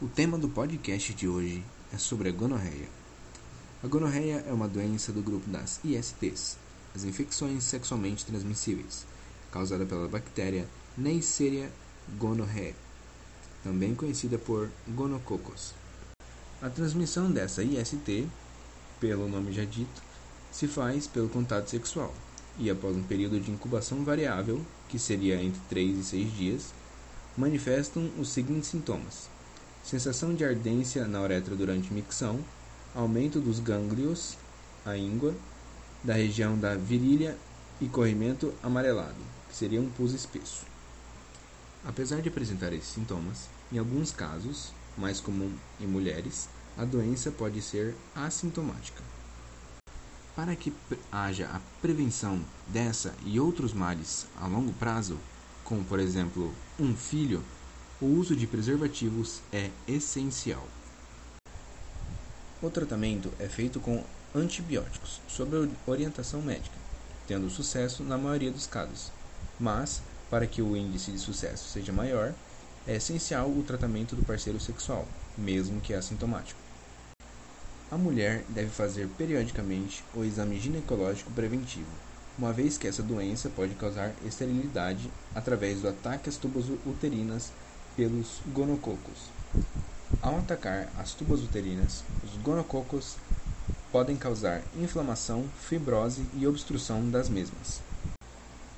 O tema do podcast de hoje é sobre a gonorreia. A gonorreia é uma doença do grupo das ISTs, as infecções sexualmente transmissíveis, causada pela bactéria Neisseria gonorrhoeae, também conhecida por gonococos. A transmissão dessa IST, pelo nome já dito, se faz pelo contato sexual e após um período de incubação variável, que seria entre 3 e 6 dias, manifestam os seguintes sintomas: sensação de ardência na uretra durante micção, aumento dos gânglios, a íngua, da região da virilha e corrimento amarelado, que seria um pus espesso. Apesar de apresentar esses sintomas, em alguns casos, mais comum em mulheres, a doença pode ser assintomática. Para que haja a prevenção dessa e outros males a longo prazo, como por exemplo um filho, o uso de preservativos é essencial. O tratamento é feito com antibióticos, sob orientação médica, tendo sucesso na maioria dos casos. Mas, para que o índice de sucesso seja maior, é essencial o tratamento do parceiro sexual, mesmo que assintomático. A mulher deve fazer periodicamente o exame ginecológico preventivo, uma vez que essa doença pode causar esterilidade através do ataque às tubas uterinas pelos gonococos. Ao atacar as tubas uterinas, os gonococos podem causar inflamação, fibrose e obstrução das mesmas.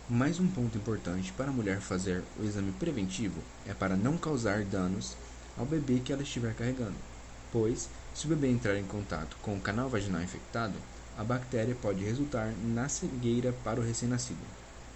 Mais um ponto importante para a mulher fazer o exame preventivo é para não causar danos ao bebê que ela estiver carregando, pois, se o bebê entrar em contato com o canal vaginal infectado, a bactéria pode resultar na cegueira para o recém-nascido.